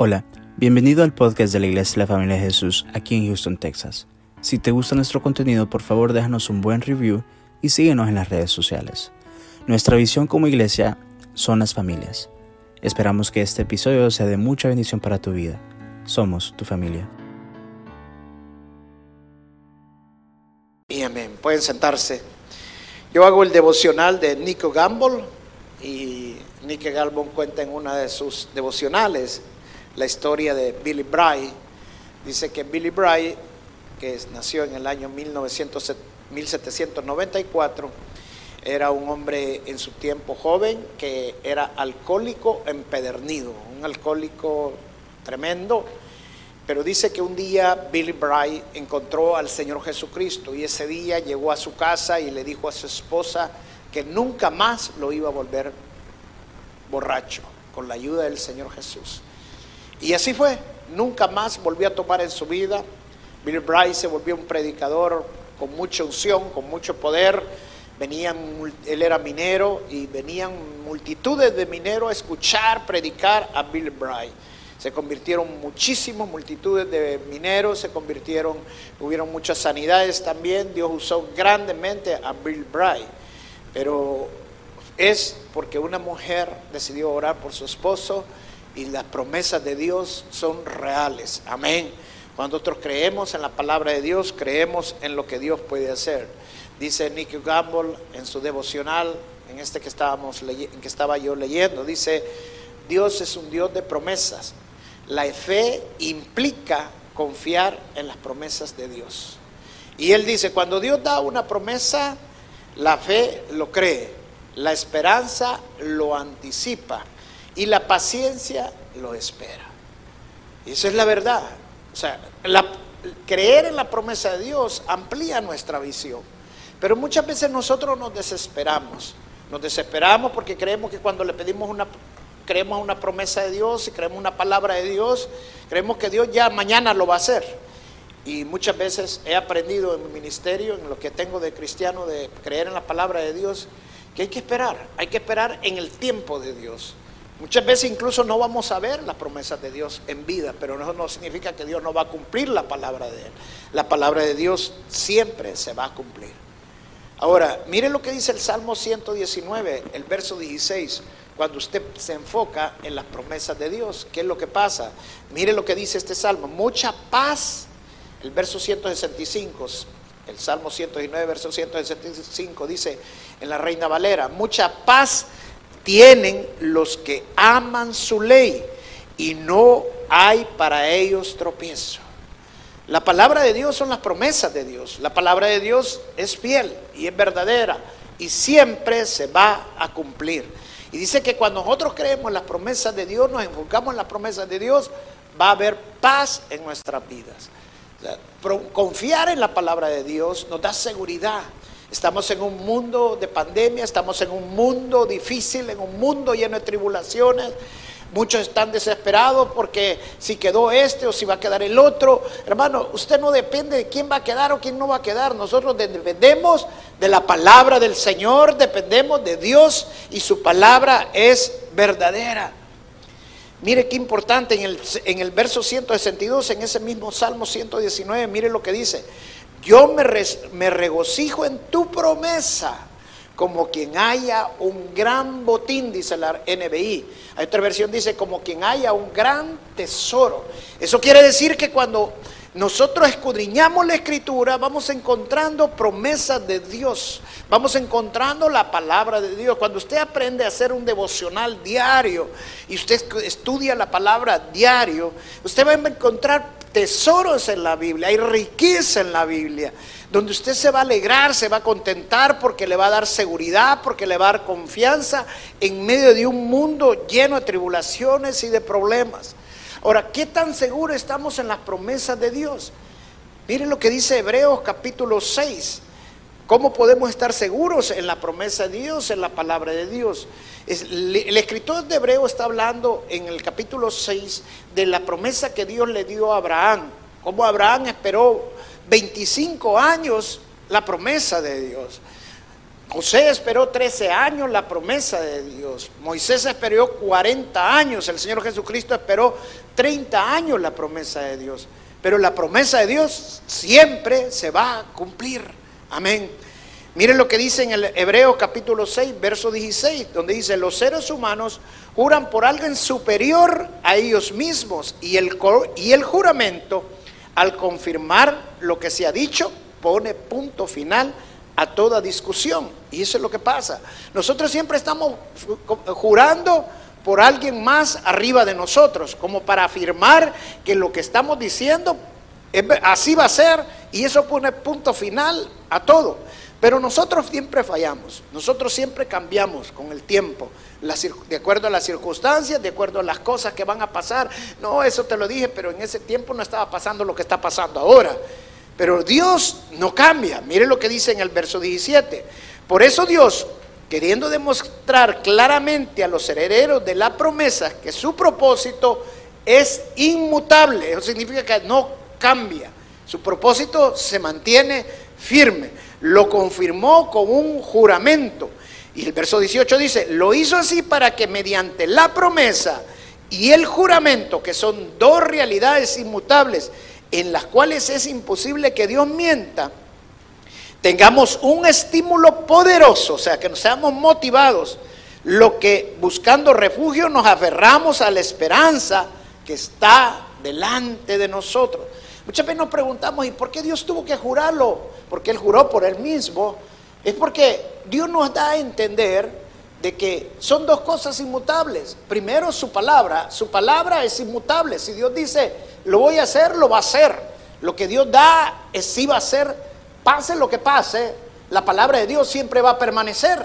Hola, bienvenido al podcast de la Iglesia de la Familia de Jesús aquí en Houston, Texas. Si te gusta nuestro contenido, por favor déjanos un buen review y síguenos en las redes sociales. Nuestra visión como iglesia son las familias. Esperamos que este episodio sea de mucha bendición para tu vida. Somos tu familia. Amén. Pueden sentarse. Yo hago el devocional de Nico Gamble y Nico Gamble cuenta en una de sus devocionales la historia de Billy Bray. Dice que Billy Bray, que nació en el año 1900, 1794, era un hombre en su tiempo joven que era alcohólico empedernido, un alcohólico tremendo. Pero dice que un día Billy Bray encontró al Señor Jesucristo y ese día llegó a su casa y le dijo a su esposa que nunca más lo iba a volver borracho con la ayuda del Señor Jesús. Y así fue, nunca más volvió a tomar en su vida. Bill Bryce se volvió un predicador con mucha unción, con mucho poder. Venían, él era minero y venían multitudes de mineros a escuchar, predicar a Bill Bryce. Se convirtieron muchísimos, multitudes de mineros, se convirtieron, hubieron muchas sanidades también. Dios usó grandemente a Bill Bryce. Pero es porque una mujer decidió orar por su esposo y las promesas de Dios son reales. Amén. Cuando nosotros creemos en la palabra de Dios, creemos en lo que Dios puede hacer. Dice Nicky Gamble en su devocional, en este que, estábamos en que estaba yo leyendo, dice, Dios es un Dios de promesas. La fe implica confiar en las promesas de Dios. Y él dice, cuando Dios da una promesa, la fe lo cree, la esperanza lo anticipa y la paciencia lo espera. Y esa es la verdad. O sea, creer en la promesa de Dios amplía nuestra visión. Pero muchas veces nosotros nos desesperamos. Nos desesperamos porque creemos que cuando le pedimos una, creemos una promesa de Dios y creemos una palabra de Dios, creemos que Dios ya mañana lo va a hacer. Y muchas veces he aprendido en mi ministerio, en lo que tengo de cristiano, de creer en la palabra de Dios, que hay que esperar. Hay que esperar en el tiempo de Dios. Muchas veces incluso no vamos a ver las promesas de Dios en vida, pero eso no significa que Dios no va a cumplir la palabra de Él. La palabra de Dios siempre se va a cumplir. Ahora, mire lo que dice el Salmo 119, el verso 16, cuando usted se enfoca en las promesas de Dios. ¿Qué es lo que pasa? Mire lo que dice este Salmo, mucha paz. El verso 165, el Salmo 119, verso 165 dice en la Reina Valera, mucha paz tienen los que aman su ley y no hay para ellos tropiezo. La palabra de Dios son las promesas de Dios. La palabra de Dios es fiel y es verdadera y siempre se va a cumplir. Y dice que cuando nosotros creemos las promesas de Dios, nos enfocamos en las promesas de Dios, va a haber paz en nuestras vidas. confiar en la palabra de Dios nos da seguridad. Estamos en un mundo de pandemia, estamos en un mundo difícil, en un mundo lleno de tribulaciones. Muchos están desesperados porque si quedó este o si va a quedar el otro. Hermano, usted no depende de quién va a quedar o quién no va a quedar. Nosotros dependemos de la palabra del Señor, dependemos de Dios y su palabra es verdadera. Mire qué importante en el, en el verso 162, en ese mismo Salmo 119, mire lo que dice. Yo me, regocijo en tu promesa como quien haya un gran botín, dice la NBI. Hay otra versión dice como quien haya un gran tesoro. Eso quiere decir que cuando nosotros escudriñamos la escritura, vamos encontrando promesas de Dios, vamos encontrando la palabra de Dios. Cuando usted aprende a hacer un devocional diario y usted estudia la palabra diario, usted va a encontrar tesoros en la Biblia, hay riqueza en la Biblia, donde usted se va a alegrar, se va a contentar porque le va a dar seguridad, porque le va a dar confianza en medio de un mundo lleno de tribulaciones y de problemas. Ahora, ¿qué tan seguro estamos en las promesas de Dios? Miren lo que dice Hebreos capítulo 6. ¿Cómo podemos estar seguros en la promesa de Dios, en la palabra de Dios? el escritor de Hebreo está hablando en el capítulo 6 de la promesa que Dios le dio a Abraham. Cómo Abraham esperó 25 años la promesa de Dios. José esperó 13 años la promesa de Dios. Moisés esperó 40 años. El Señor Jesucristo esperó 30 años la promesa de Dios. Pero la promesa de Dios siempre se va a cumplir. Amén. Miren lo que dice en el Hebreo capítulo 6, verso 16, donde dice, los seres humanos juran por alguien superior a ellos mismos y el, y el juramento, al confirmar lo que se ha dicho, pone punto final a toda discusión. Y eso es lo que pasa. Nosotros siempre estamos jurando por alguien más arriba de nosotros, como para afirmar que lo que estamos diciendo así va a ser y eso pone punto final a todo. Pero nosotros siempre fallamos, nosotros siempre cambiamos con el tiempo, de acuerdo a las circunstancias, de acuerdo a las cosas que van a pasar. No, eso te lo dije, pero en ese tiempo no estaba pasando lo que está pasando ahora. Pero Dios no cambia. Mire lo que dice en el verso 17. Por eso Dios, queriendo demostrar claramente a los herederos de la promesa que su propósito es inmutable, eso significa que no cambia. Su propósito se mantiene firme. Lo confirmó con un juramento. Y el verso 18 dice, lo hizo así para que mediante la promesa y el juramento, que son dos realidades inmutables, en las cuales es imposible que Dios mienta, tengamos un estímulo poderoso, o sea, que nos seamos motivados, lo que buscando refugio nos aferramos a la esperanza que está delante de nosotros. Muchas veces nos preguntamos, ¿y por qué Dios tuvo que jurarlo? Porque Él juró por Él mismo. Es porque Dios nos da a entender de que son dos cosas inmutables. Primero, su palabra. Su palabra es inmutable. Si Dios dice, lo voy a hacer, lo va a hacer. Lo que Dios da es sí va a ser, pase lo que pase, la palabra de Dios siempre va a permanecer.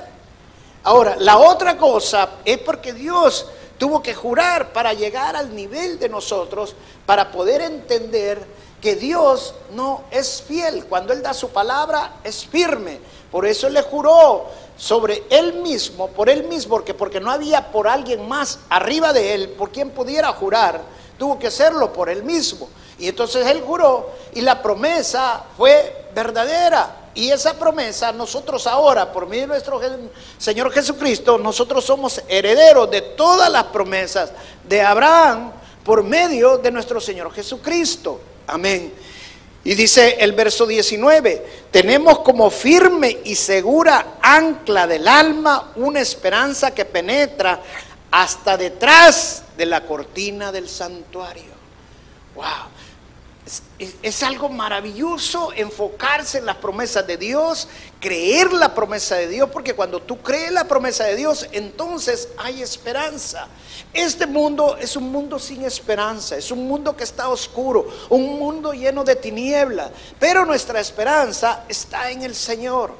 Ahora, la otra cosa es porque Dios tuvo que jurar para llegar al nivel de nosotros, para poder entender que Dios no es fiel. Cuando Él da su palabra, es firme. Por eso Él le juró sobre Él mismo, por Él mismo, porque, porque no había por alguien más arriba de Él, por quien pudiera jurar tuvo que hacerlo por él mismo. Y entonces él juró y la promesa fue verdadera. Y esa promesa, nosotros ahora, por medio de nuestro Señor Jesucristo, nosotros somos herederos de todas las promesas de Abraham por medio de nuestro Señor Jesucristo. Amén. Y dice el verso 19, tenemos como firme y segura ancla del alma una esperanza que penetra hasta detrás de la cortina del santuario. ¡Wow! Es, algo maravilloso enfocarse en las promesas de Dios, creer la promesa de Dios, porque cuando tú crees la promesa de Dios, entonces hay esperanza. Este mundo es un mundo sin esperanza, es un mundo que está oscuro, un mundo lleno de tiniebla, pero nuestra esperanza está en el Señor.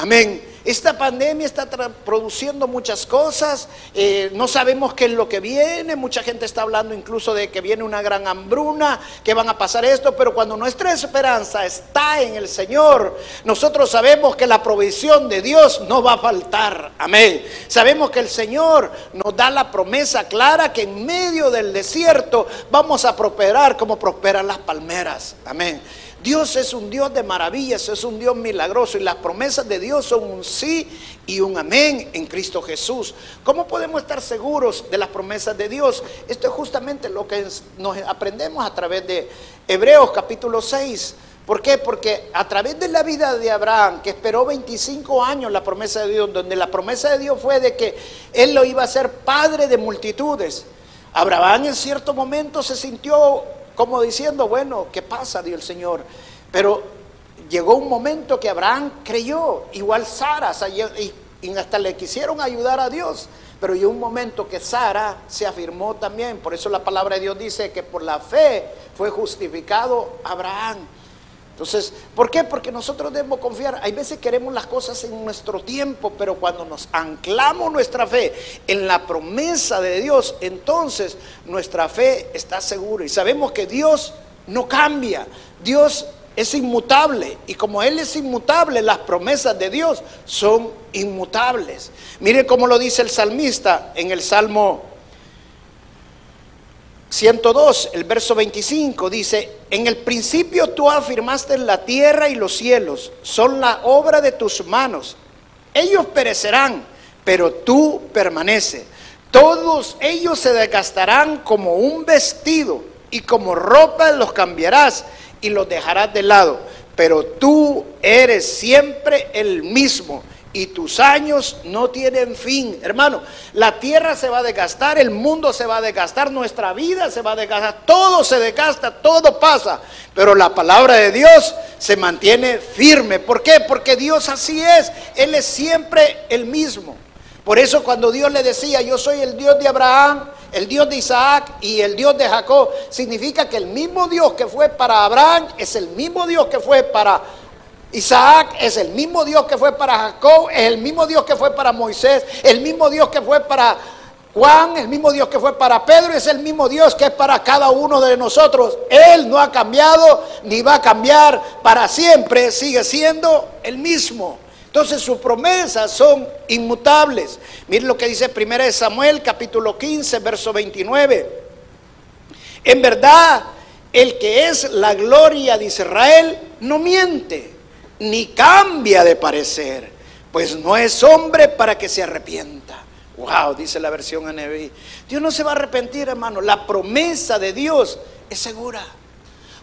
Amén. Esta pandemia está produciendo muchas cosas, eh, no sabemos qué es lo que viene, mucha gente está hablando incluso de que viene una gran hambruna, que van a pasar esto, pero cuando nuestra esperanza está en el Señor, nosotros sabemos que la provisión de Dios no va a faltar, amén. Sabemos que el Señor nos da la promesa clara que en medio del desierto vamos a prosperar como prosperan las palmeras, amén. Dios es un Dios de maravillas, es un Dios milagroso y las promesas de Dios son un sí y un amén en Cristo Jesús. ¿Cómo podemos estar seguros de las promesas de Dios? Esto es justamente lo que nos aprendemos a través de Hebreos capítulo 6. ¿Por qué? Porque a través de la vida de Abraham, que esperó 25 años la promesa de Dios, donde la promesa de Dios fue de que él lo iba a ser padre de multitudes, Abraham en cierto momento se sintió como diciendo, bueno, ¿qué pasa? Dijo el Señor. Pero llegó un momento que Abraham creyó, igual Sara, y hasta le quisieron ayudar a Dios. Pero llegó un momento que Sara se afirmó también. Por eso la palabra de Dios dice que por la fe fue justificado Abraham. Entonces, ¿por qué? Porque nosotros debemos confiar. Hay veces queremos las cosas en nuestro tiempo, pero cuando nos anclamos nuestra fe en la promesa de Dios, entonces nuestra fe está segura. Y sabemos que Dios no cambia. Dios es inmutable. Y como Él es inmutable, las promesas de Dios son inmutables. Mire cómo lo dice el salmista en el Salmo 102, el verso 25 dice, en el principio tú afirmaste la tierra y los cielos, son la obra de tus manos. ellos perecerán, pero tú permaneces. Todos ellos se desgastarán como un vestido y como ropa los cambiarás y los dejarás de lado. Pero tú eres siempre el mismo y tus años no tienen fin. Hermano, la tierra se va a desgastar, el mundo se va a desgastar, nuestra vida se va a desgastar, todo se desgasta, todo pasa. Pero la palabra de Dios se mantiene firme. ¿Por qué? Porque Dios así es. Él es siempre el mismo. Por eso cuando Dios le decía, yo soy el Dios de Abraham, el Dios de Isaac y el Dios de Jacob, significa que el mismo Dios que fue para Abraham es el mismo Dios que fue para Isaac es el mismo Dios que fue para Jacob, es el mismo Dios que fue para Moisés, el mismo Dios que fue para Juan, el mismo Dios que fue para Pedro, es el mismo Dios que es para cada uno de nosotros. Él no ha cambiado ni va a cambiar para siempre, sigue siendo el mismo. Entonces sus promesas son inmutables. Miren lo que dice 1 Samuel capítulo 15, verso 29. En verdad, el que es la gloria de Israel no miente ni cambia de parecer, pues no es hombre para que se arrepienta. Wow, dice la versión NBI. Dios no se va a arrepentir, hermano. La promesa de Dios es segura.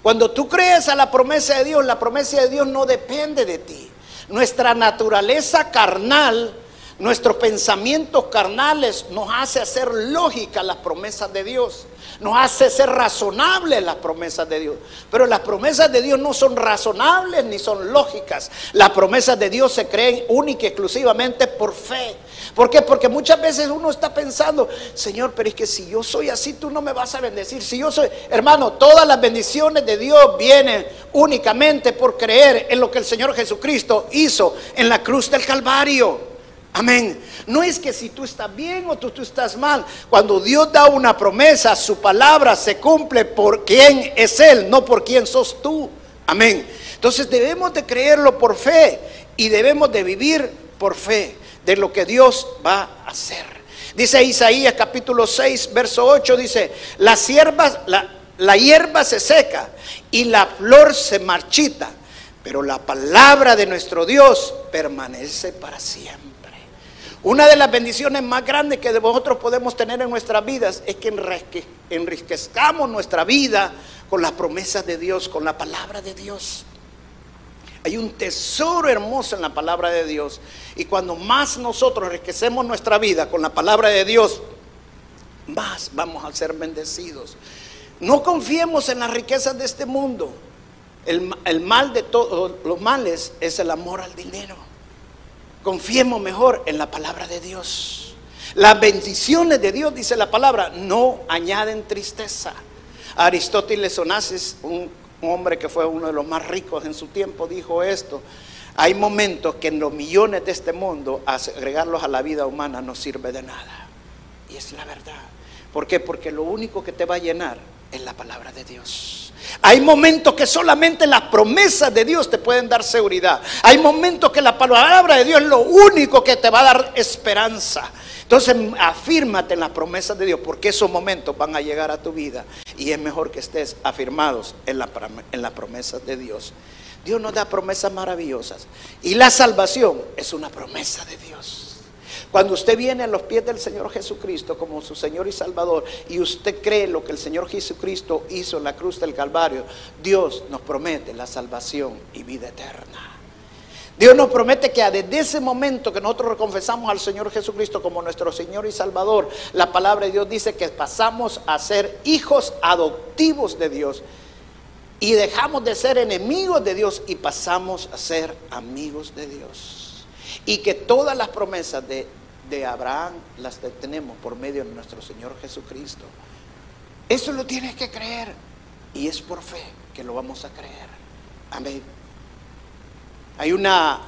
Cuando tú crees a la promesa de Dios, la promesa de Dios no depende de ti. Nuestra naturaleza carnal, nuestros pensamientos carnales nos hace hacer lógica las promesas de Dios nos hace ser razonables las promesas de Dios. Pero las promesas de Dios no son razonables ni son lógicas. Las promesas de Dios se creen única y exclusivamente por fe. ¿Por qué? Porque muchas veces uno está pensando, Señor, pero es que si yo soy así, tú no me vas a bendecir. Si yo soy, hermano, todas las bendiciones de Dios vienen únicamente por creer en lo que el Señor Jesucristo hizo en la cruz del Calvario. Amén. No es que si tú estás bien o tú, tú, estás mal. Cuando Dios da una promesa, su palabra se cumple por quién es Él, no por quién sos tú. Amén. Entonces debemos de creerlo por fe y debemos de vivir por fe de lo que Dios va a hacer. Dice Isaías capítulo 6, verso 8, dice, la, la hierba se seca y la flor se marchita, pero la palabra de nuestro Dios permanece para siempre. Una de las bendiciones más grandes que nosotros podemos tener en nuestras vidas es que enriquezcamos nuestra vida con las promesas de Dios, con la palabra de Dios. Hay un tesoro hermoso en la palabra de Dios. Y cuando más nosotros enriquecemos nuestra vida con la palabra de Dios, más vamos a ser bendecidos. No confiemos en las riquezas de este mundo. El mal de todos los males es el amor al dinero. Confiemos mejor en la palabra de Dios. Las bendiciones de Dios, dice la palabra, no añaden tristeza. Aristóteles Onassis, un hombre que fue uno de los más ricos en su tiempo, dijo esto. Hay momentos que en los millones de este mundo agregarlos a la vida humana no sirve de nada. Y es la verdad. ¿Por qué? Porque lo único que te va a llenar es la palabra de Dios. Hay momentos que solamente las promesas de Dios te pueden dar seguridad. Hay momentos que la palabra de Dios es lo único que te va a dar esperanza. Entonces afírmate en las promesas de Dios porque esos momentos van a llegar a tu vida y es mejor que estés afirmados en en las promesas de Dios. Dios nos da promesas maravillosas y la salvación es una promesa de Dios. Cuando usted viene a los pies del Señor Jesucristo como su Señor y Salvador y usted cree lo que el Señor Jesucristo hizo en la cruz del Calvario, Dios nos promete la salvación y vida eterna. Dios nos promete que desde ese momento que nosotros confesamos al Señor Jesucristo como nuestro Señor y Salvador, la palabra de Dios dice que pasamos a ser hijos adoptivos de Dios y dejamos de ser enemigos de Dios y pasamos a ser amigos de Dios. Y que todas las promesas de de Abraham las tenemos por medio de nuestro Señor Jesucristo. Eso lo tienes que creer y es por fe que lo vamos a creer. Amén. Hay una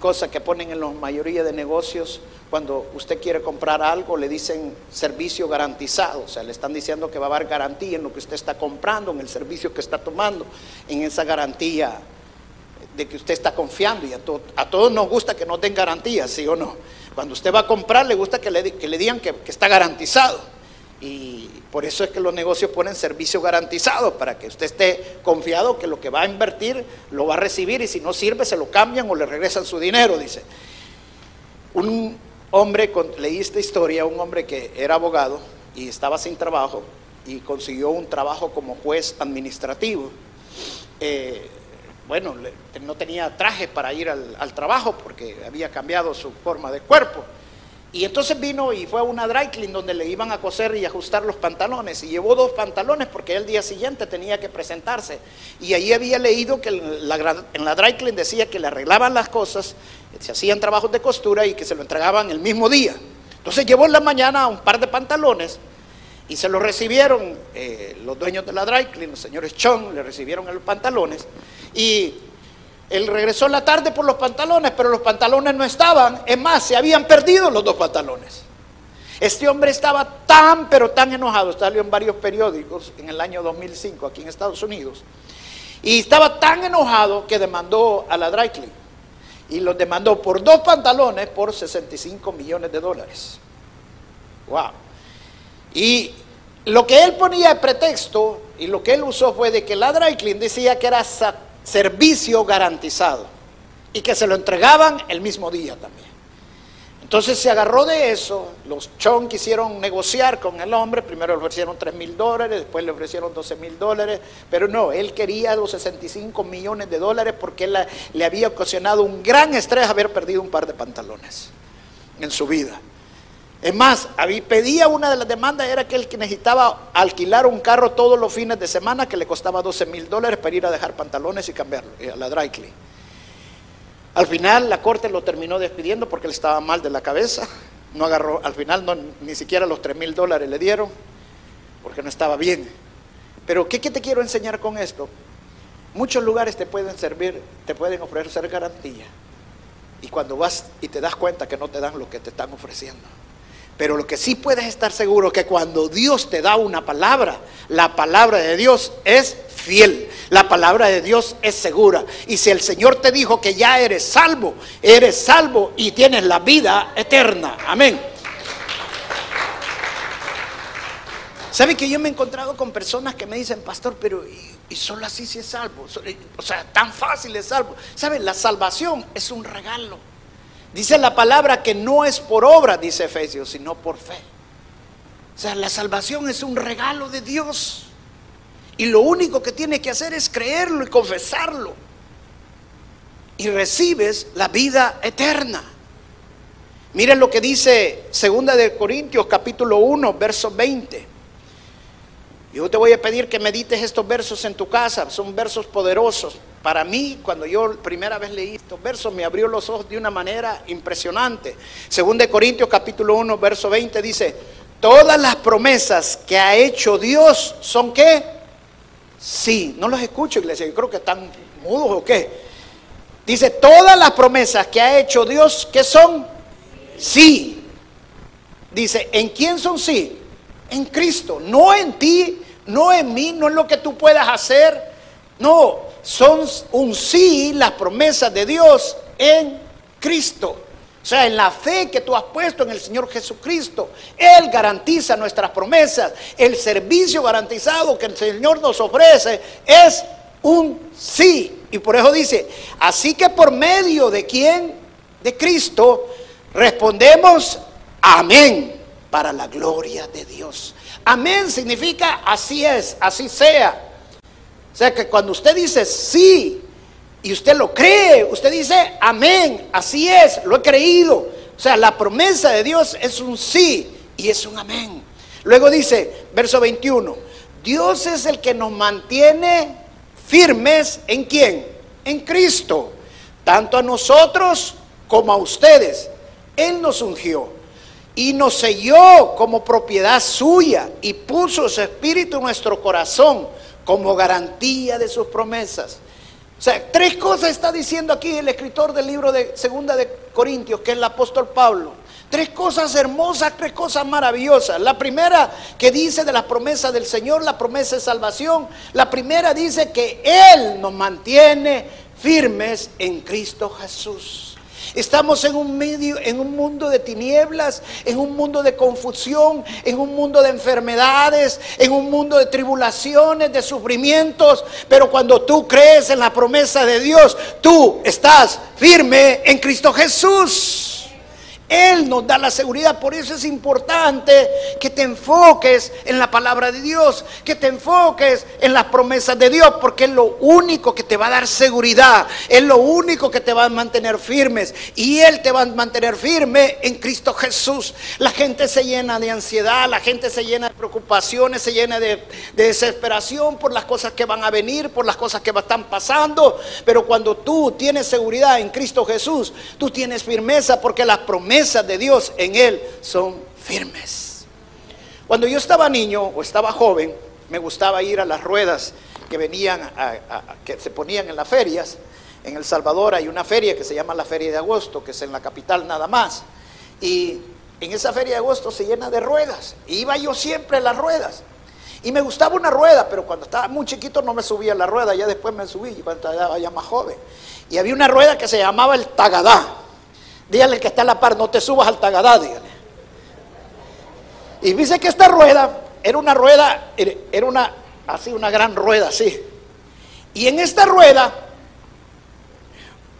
cosa que ponen en la mayoría de negocios cuando usted quiere comprar algo, le dicen servicio garantizado, o sea, le están diciendo que va a haber garantía en lo que usted está comprando, en el servicio que está tomando, en esa garantía de que usted está confiando y a, todos nos gusta que nos den garantía, ¿sí o no? Cuando usted va a comprar, le gusta que le, digan que, está garantizado. Y por eso es que los negocios ponen servicio garantizado, para que usted esté confiado que lo que va a invertir lo va a recibir y si no sirve se lo cambian o le regresan su dinero, dice. un hombre, leí esta historia, un hombre que era abogado y estaba sin trabajo y consiguió un trabajo como juez administrativo. Eh, bueno, no tenía traje para ir al, trabajo porque había cambiado su forma de cuerpo. Y entonces vino y fue a una dry donde le iban a coser y ajustar los pantalones. Y llevó dos pantalones porque el día siguiente tenía que presentarse. Y ahí había leído que en la, dry decía que le arreglaban las cosas, se hacían trabajos de costura y que se lo entregaban el mismo día. Entonces llevó en la mañana un par de pantalones y se los recibieron eh, los dueños de la dry clean, los señores Chong, le recibieron los pantalones. Y él regresó en la tarde por los pantalones, pero los pantalones no estaban. Es más, se habían perdido los dos pantalones. Este hombre estaba tan, pero tan enojado, salió en varios periódicos en el año 2005 aquí en Estados Unidos, y estaba tan enojado que demandó a la Dry Clean y los demandó por dos pantalones por 65 millones de dólares. Wow. Y lo que él ponía de pretexto y lo que él usó fue de que la Dry decía que era servicio garantizado y que se lo entregaban el mismo día también. Entonces se agarró de eso, los Chon quisieron negociar con el hombre, primero le ofrecieron 3 mil dólares, después le ofrecieron 12 mil dólares, pero no, él quería los 65 millones de dólares porque él le había ocasionado un gran estrés haber perdido un par de pantalones en su vida. Es más, pedía una de las demandas, era que él necesitaba alquilar un carro todos los fines de semana que le costaba 12 mil dólares para ir a dejar pantalones y cambiarlo a la dry. Al final la corte lo terminó despidiendo porque él estaba mal de la cabeza, no agarró, al final ni siquiera los 3 mil dólares le dieron porque no estaba bien. Pero ¿qué, ¿qué te quiero enseñar con esto? Muchos lugares te pueden servir, te pueden ofrecer garantía. Y cuando vas y te das cuenta que no te dan lo que te están ofreciendo. Pero lo que sí puedes estar seguro es que cuando Dios te da una palabra, la palabra de Dios es fiel. La palabra de Dios es segura. Y si el Señor te dijo que ya eres salvo, eres salvo y tienes la vida eterna. Amén. ¿Sabe que yo me he encontrado con personas que me dicen, pastor, pero y, solo así si es salvo? O sea, tan fácil es salvo. ¿Sabe? La salvación es un regalo. Dice la palabra que no es por obra, dice Efesios, sino por fe. O sea, la salvación es un regalo de Dios. Y lo único que tienes que hacer es creerlo y confesarlo. Y recibes la vida eterna. Miren lo que dice Segunda de Corintios capítulo 1, verso 20. Yo te voy a pedir que medites estos versos en tu casa, son versos poderosos. Para mí, cuando yo primera vez leí estos versos, me abrió los ojos de una manera impresionante. Según de Corintios capítulo 1, verso 20 dice, todas las promesas que ha hecho Dios son qué? Sí, no los escucho iglesia, yo creo que están mudos o qué. Dice, todas las promesas que ha hecho Dios, ¿qué son? Sí. Dice, ¿en quién son sí? En Cristo, no en ti, no en mí, no en lo que tú puedas hacer. No, son un sí las promesas de Dios en Cristo. O sea, en la fe que tú has puesto en el Señor Jesucristo. Él garantiza nuestras promesas. El servicio garantizado que el Señor nos ofrece es un sí. Y por eso dice, así que por medio de quién? De Cristo, respondemos amén para la gloria de Dios. Amén significa así es, así sea. O sea que cuando usted dice sí y usted lo cree, usted dice amén, así es, lo he creído. O sea, la promesa de Dios es un sí y es un amén. Luego dice, verso 21, Dios es el que nos mantiene firmes en quién? En Cristo, tanto a nosotros como a ustedes. Él nos ungió y nos selló como propiedad suya y puso su espíritu en nuestro corazón como garantía de sus promesas. O sea, tres cosas está diciendo aquí el escritor del libro de Segunda de Corintios, que es el apóstol Pablo. Tres cosas hermosas, tres cosas maravillosas. La primera que dice de las promesas del Señor, la promesa de salvación. La primera dice que Él nos mantiene firmes en Cristo Jesús. Estamos en un medio, en un mundo de tinieblas, en un mundo de confusión, en un mundo de enfermedades, en un mundo de tribulaciones, de sufrimientos. Pero cuando tú crees en la promesa de Dios, tú estás firme en Cristo Jesús. Él nos da la seguridad. Por eso es importante que te enfoques en la palabra de Dios, que te enfoques en las promesas de Dios, porque es lo único que te va a dar seguridad, es lo único que te va a mantener firmes. Y Él te va a mantener firme en Cristo Jesús. La gente se llena de ansiedad, la gente se llena de preocupaciones, se llena de, desesperación por las cosas que van a venir, por las cosas que están pasando. Pero cuando tú tienes seguridad en Cristo Jesús, tú tienes firmeza porque las promesas de Dios en Él son firmes. Cuando yo estaba niño o estaba joven, me gustaba ir a las ruedas que venían, que se ponían en las ferias. En El Salvador hay una feria que se llama la Feria de Agosto, que es en la capital nada más. Y en esa Feria de Agosto se llena de ruedas. iba yo siempre a las ruedas. Y me gustaba una rueda, pero cuando estaba muy chiquito no me subía a la rueda, ya después me subí cuando estaba ya más joven. Y había una rueda que se llamaba el Tagadá. Dígale que está a la par, no te subas al tagadá, dígale. Y dice que esta rueda era una rueda, era una, así, una gran rueda, así. Y en esta rueda,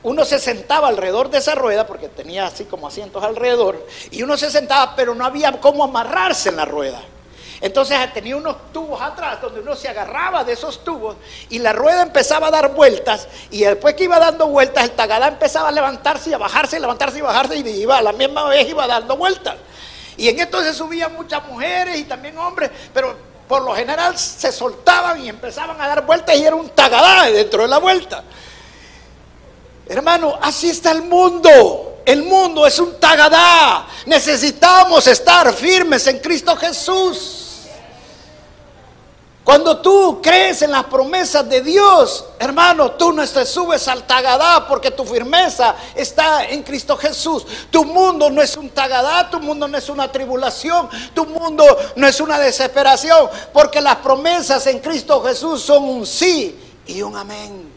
uno se sentaba alrededor de esa rueda, porque tenía así como asientos alrededor, y uno se sentaba, pero no había cómo amarrarse en la rueda. Entonces tenía unos tubos atrás donde uno se agarraba de esos tubos y la rueda empezaba a dar vueltas y después que iba dando vueltas el tagadá empezaba a levantarse y a bajarse, levantarse y bajarse y iba a la misma vez iba dando vueltas. Y en esto se subían muchas mujeres y también hombres, pero por lo general se soltaban y empezaban a dar vueltas y era un tagadá dentro de la vuelta. Hermano, así está el mundo. El mundo es un tagadá. Necesitamos estar firmes en Cristo Jesús. Cuando tú crees en las promesas de Dios, hermano, tú no te subes al tagadá porque tu firmeza está en Cristo Jesús. Tu mundo no es un tagadá, tu mundo no es una tribulación, tu mundo no es una desesperación, porque las promesas en Cristo Jesús son un sí y un amén.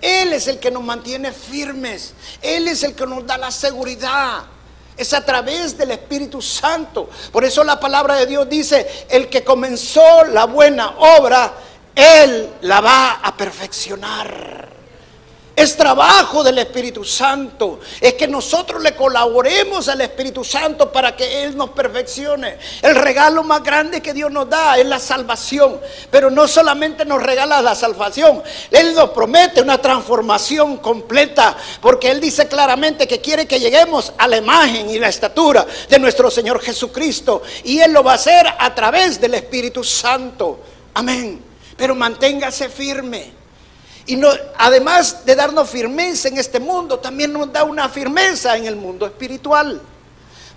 Él es el que nos mantiene firmes, Él es el que nos da la seguridad. Es a través del Espíritu Santo. Por eso la palabra de Dios dice, el que comenzó la buena obra, Él la va a perfeccionar. Es trabajo del Espíritu Santo. Es que nosotros le colaboremos al Espíritu Santo para que Él nos perfeccione. El regalo más grande que Dios nos da es la salvación. Pero no solamente nos regala la salvación. Él nos promete una transformación completa. Porque Él dice claramente que quiere que lleguemos a la imagen y la estatura de nuestro Señor Jesucristo. Y Él lo va a hacer a través del Espíritu Santo. Amén. Pero manténgase firme. Y no, además de darnos firmeza en este mundo, también nos da una firmeza en el mundo espiritual.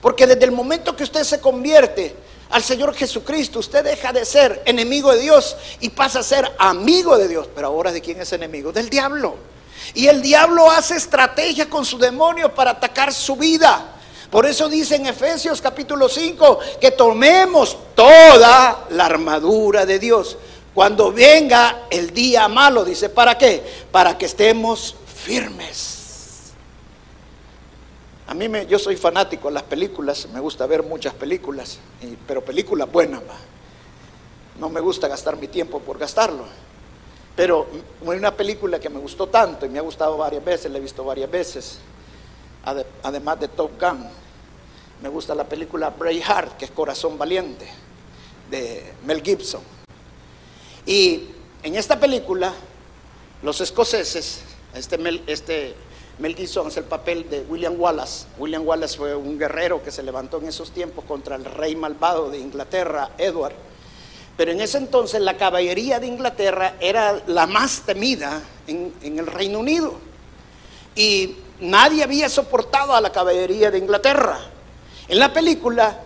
Porque desde el momento que usted se convierte al Señor Jesucristo, usted deja de ser enemigo de Dios y pasa a ser amigo de Dios. Pero ahora de quién es enemigo? Del diablo. Y el diablo hace estrategia con su demonio para atacar su vida. Por eso dice en Efesios capítulo 5 que tomemos toda la armadura de Dios cuando venga el día malo, dice, ¿para qué? Para que estemos firmes. A mí me, yo soy fanático de las películas, me gusta ver muchas películas, pero películas buenas. No me gusta gastar mi tiempo por gastarlo. Pero hay una película que me gustó tanto y me ha gustado varias veces, la he visto varias veces, además de Top Gun. Me gusta la película Braveheart, que es Corazón Valiente, de Mel Gibson. Y en esta película, los escoceses, este Mel, este Gibson es el papel de William Wallace. William Wallace fue un guerrero que se levantó en esos tiempos contra el rey malvado de Inglaterra, Edward. Pero en ese entonces la caballería de Inglaterra era la más temida en, en el Reino Unido. Y nadie había soportado a la caballería de Inglaterra. En la película,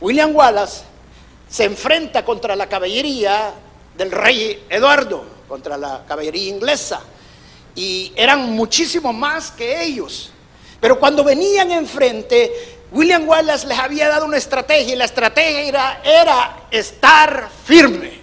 William Wallace se enfrenta contra la caballería del rey Eduardo contra la caballería inglesa. Y eran muchísimo más que ellos. Pero cuando venían enfrente, William Wallace les había dado una estrategia y la estrategia era, era estar firme.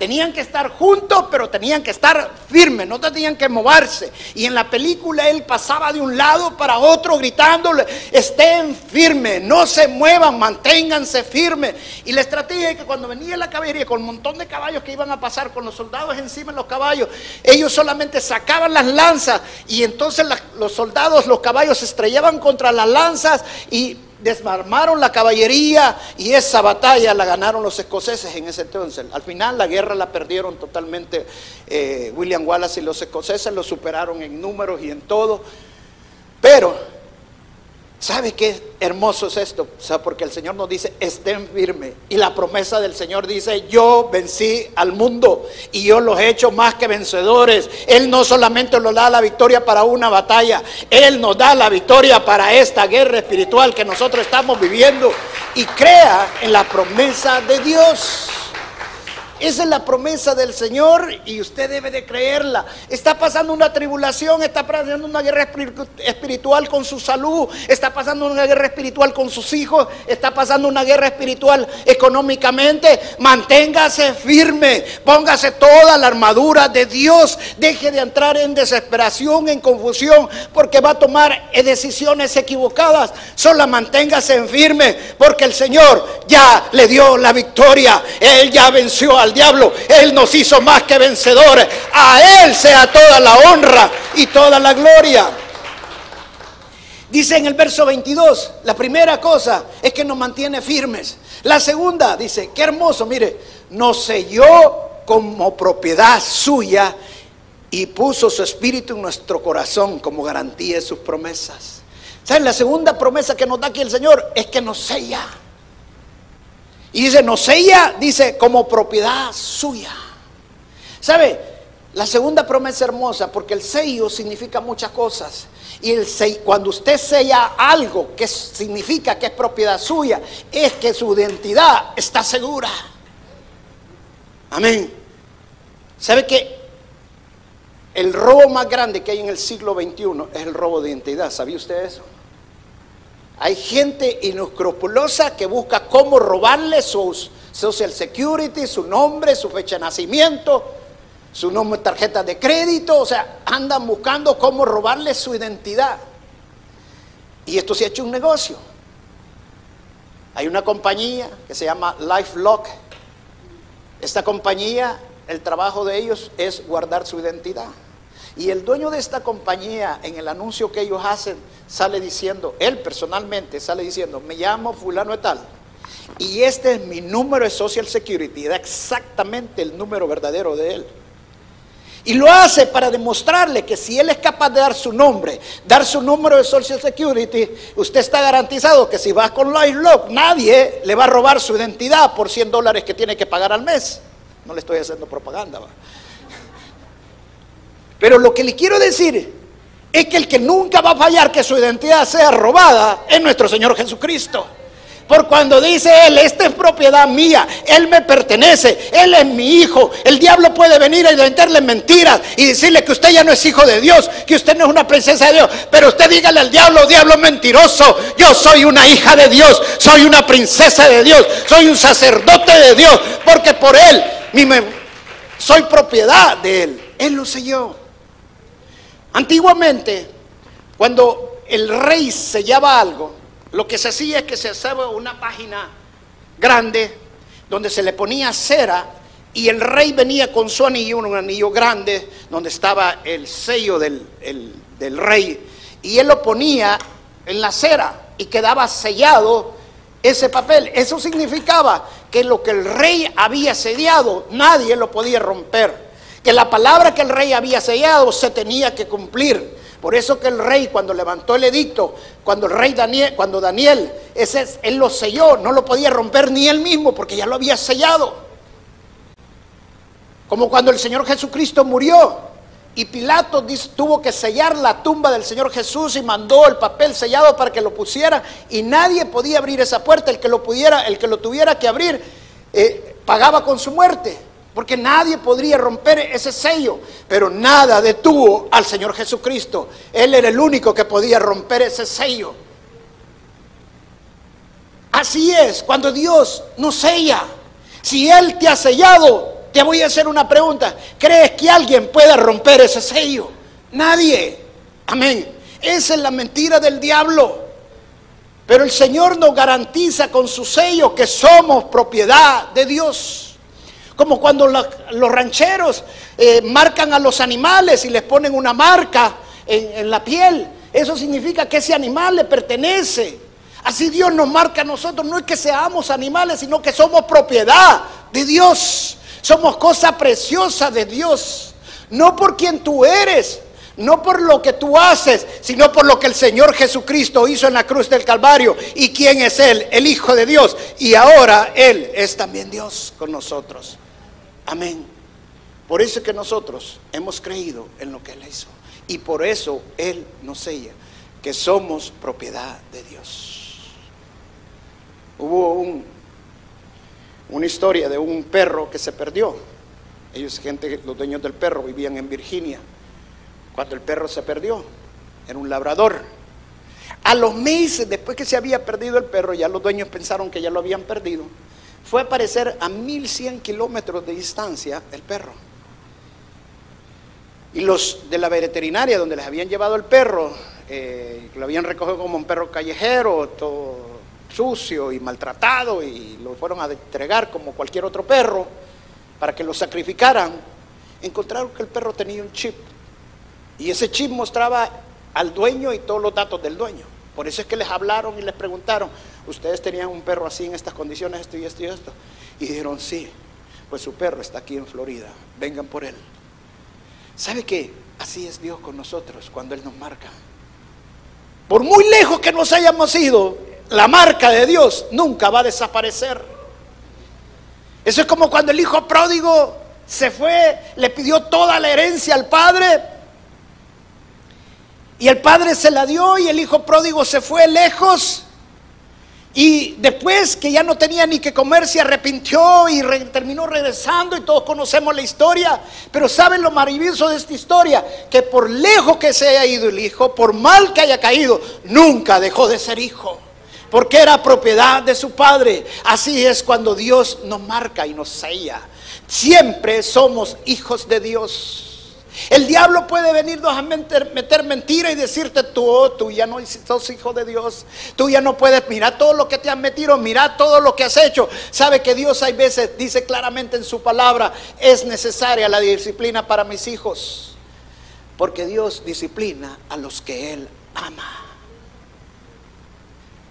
Tenían que estar juntos, pero tenían que estar firmes, no tenían que moverse. Y en la película él pasaba de un lado para otro gritándole, estén firmes, no se muevan, manténganse firmes. Y la estrategia es que cuando venía la caballería con un montón de caballos que iban a pasar con los soldados encima de los caballos, ellos solamente sacaban las lanzas y entonces los soldados, los caballos se estrellaban contra las lanzas y desarmaron la caballería y esa batalla la ganaron los escoceses en ese entonces. Al final la guerra la perdieron totalmente eh, William Wallace y los escoceses lo superaron en números y en todo. Pero ¿Sabe qué hermoso es esto? O sea, porque el Señor nos dice, estén firmes. Y la promesa del Señor dice, yo vencí al mundo y yo los he hecho más que vencedores. Él no solamente nos da la victoria para una batalla, Él nos da la victoria para esta guerra espiritual que nosotros estamos viviendo. Y crea en la promesa de Dios. Esa es la promesa del Señor y usted debe de creerla. Está pasando una tribulación, está pasando una guerra espiritual con su salud, está pasando una guerra espiritual con sus hijos, está pasando una guerra espiritual económicamente. Manténgase firme, póngase toda la armadura de Dios, deje de entrar en desesperación, en confusión, porque va a tomar decisiones equivocadas. Solo manténgase firme, porque el Señor ya le dio la victoria, Él ya venció al diablo. Él nos hizo más que vencedores. A Él sea toda la honra y toda la gloria. Dice en el verso 22, la primera cosa es que nos mantiene firmes. La segunda dice, qué hermoso, mire, nos selló como propiedad suya y puso su espíritu en nuestro corazón como garantía de sus promesas. ¿Saben? La segunda promesa que nos da aquí el Señor es que nos sella. Y dice, no sella, dice, como propiedad suya. ¿Sabe? La segunda promesa hermosa, porque el sello significa muchas cosas. Y el cuando usted sella algo que significa que es propiedad suya, es que su identidad está segura. Amén. ¿Sabe que el robo más grande que hay en el siglo XXI es el robo de identidad? ¿Sabía usted eso? Hay gente inescrupulosa que busca cómo robarle sus social security, su nombre, su fecha de nacimiento, su nombre, tarjeta de crédito, o sea, andan buscando cómo robarle su identidad. Y esto se ha hecho un negocio. Hay una compañía que se llama LifeLock. Esta compañía, el trabajo de ellos es guardar su identidad. Y el dueño de esta compañía, en el anuncio que ellos hacen, sale diciendo, él personalmente sale diciendo, me llamo fulano de tal. Y este es mi número de Social Security, da exactamente el número verdadero de él. Y lo hace para demostrarle que si él es capaz de dar su nombre, dar su número de Social Security, usted está garantizado que si va con LifeLock, nadie le va a robar su identidad por 100 dólares que tiene que pagar al mes. No le estoy haciendo propaganda. Pero lo que le quiero decir es que el que nunca va a fallar que su identidad sea robada es nuestro Señor Jesucristo. Por cuando dice Él, esta es propiedad mía, Él me pertenece, Él es mi hijo. El diablo puede venir a inventarle mentiras y decirle que usted ya no es hijo de Dios, que usted no es una princesa de Dios. Pero usted dígale al diablo, diablo mentiroso, yo soy una hija de Dios, soy una princesa de Dios, soy un sacerdote de Dios, porque por Él soy propiedad de Él. Él lo selló. Antiguamente, cuando el rey sellaba algo, lo que se hacía es que se hacía una página grande donde se le ponía cera y el rey venía con su anillo, un anillo grande, donde estaba el sello del, del rey, y él lo ponía en la cera y quedaba sellado ese papel. Eso significaba que lo que el rey había sellado, nadie lo podía romper que la palabra que el rey había sellado se tenía que cumplir. Por eso que el rey cuando levantó el edicto, cuando el rey Daniel, cuando Daniel, ese, él lo selló, no lo podía romper ni él mismo porque ya lo había sellado. Como cuando el Señor Jesucristo murió y Pilato tuvo que sellar la tumba del Señor Jesús y mandó el papel sellado para que lo pusiera y nadie podía abrir esa puerta, el que lo pudiera, el que lo tuviera que abrir, eh, pagaba con su muerte. Porque nadie podría romper ese sello, pero nada detuvo al Señor Jesucristo. Él era el único que podía romper ese sello. Así es, cuando Dios nos sella, si Él te ha sellado, te voy a hacer una pregunta. ¿Crees que alguien pueda romper ese sello? Nadie. Amén. Esa es la mentira del diablo. Pero el Señor nos garantiza con su sello que somos propiedad de Dios. Como cuando los rancheros eh, marcan a los animales y les ponen una marca en, en la piel. Eso significa que ese animal le pertenece. Así Dios nos marca a nosotros. No es que seamos animales, sino que somos propiedad de Dios. Somos cosa preciosa de Dios. No por quien tú eres, no por lo que tú haces, sino por lo que el Señor Jesucristo hizo en la cruz del Calvario. ¿Y quién es Él? El Hijo de Dios. Y ahora Él es también Dios con nosotros. Amén. Por eso es que nosotros hemos creído en lo que Él hizo. Y por eso Él nos sella que somos propiedad de Dios. Hubo un, una historia de un perro que se perdió. Ellos, gente, los dueños del perro, vivían en Virginia. Cuando el perro se perdió, era un labrador. A los meses después que se había perdido el perro, ya los dueños pensaron que ya lo habían perdido. Fue aparecer a 1100 kilómetros de distancia el perro. Y los de la veterinaria, donde les habían llevado el perro, eh, lo habían recogido como un perro callejero, todo sucio y maltratado y lo fueron a entregar como cualquier otro perro para que lo sacrificaran, encontraron que el perro tenía un chip y ese chip mostraba al dueño y todos los datos del dueño. Por eso es que les hablaron y les preguntaron, ¿ustedes tenían un perro así en estas condiciones, esto y esto y esto? Y dijeron, sí, pues su perro está aquí en Florida, vengan por él. ¿Sabe qué? Así es Dios con nosotros cuando Él nos marca. Por muy lejos que nos hayamos ido, la marca de Dios nunca va a desaparecer. Eso es como cuando el hijo pródigo se fue, le pidió toda la herencia al padre y el padre se la dio y el hijo pródigo se fue lejos. Y después que ya no tenía ni que comer, se arrepintió y terminó regresando y todos conocemos la historia. Pero ¿saben lo maravilloso de esta historia? Que por lejos que se haya ido el hijo, por mal que haya caído, nunca dejó de ser hijo porque era propiedad de su Padre. Así es cuando Dios nos marca y nos sella. Siempre somos hijos de Dios. El diablo puede venir a meter, mentira y decirte tú, oh, tú ya no sos hijo de Dios. Tú ya no puedes, mira todo lo que te han metido, mira todo lo que has hecho. Sabe que Dios hay veces dice claramente en su palabra, es necesaria la disciplina para mis hijos. Porque Dios disciplina a los que Él ama.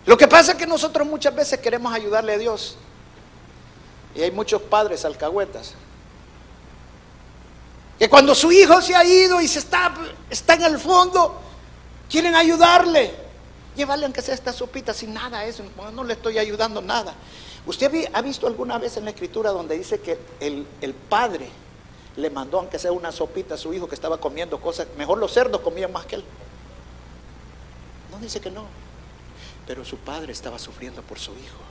Lo que pasa es que nosotros muchas veces queremos ayudarle a Dios. Y hay muchos padres alcahuetas. Que cuando su hijo se ha ido y se está, está en el fondo, quieren ayudarle. Llévale aunque sea esta sopita sin nada, eso no le estoy ayudando nada. ¿Usted ha visto alguna vez en la escritura donde dice que el, el padre le mandó aunque sea una sopita a su hijo que estaba comiendo cosas? Mejor los cerdos comían más que él. No dice que no. Pero su padre estaba sufriendo por su hijo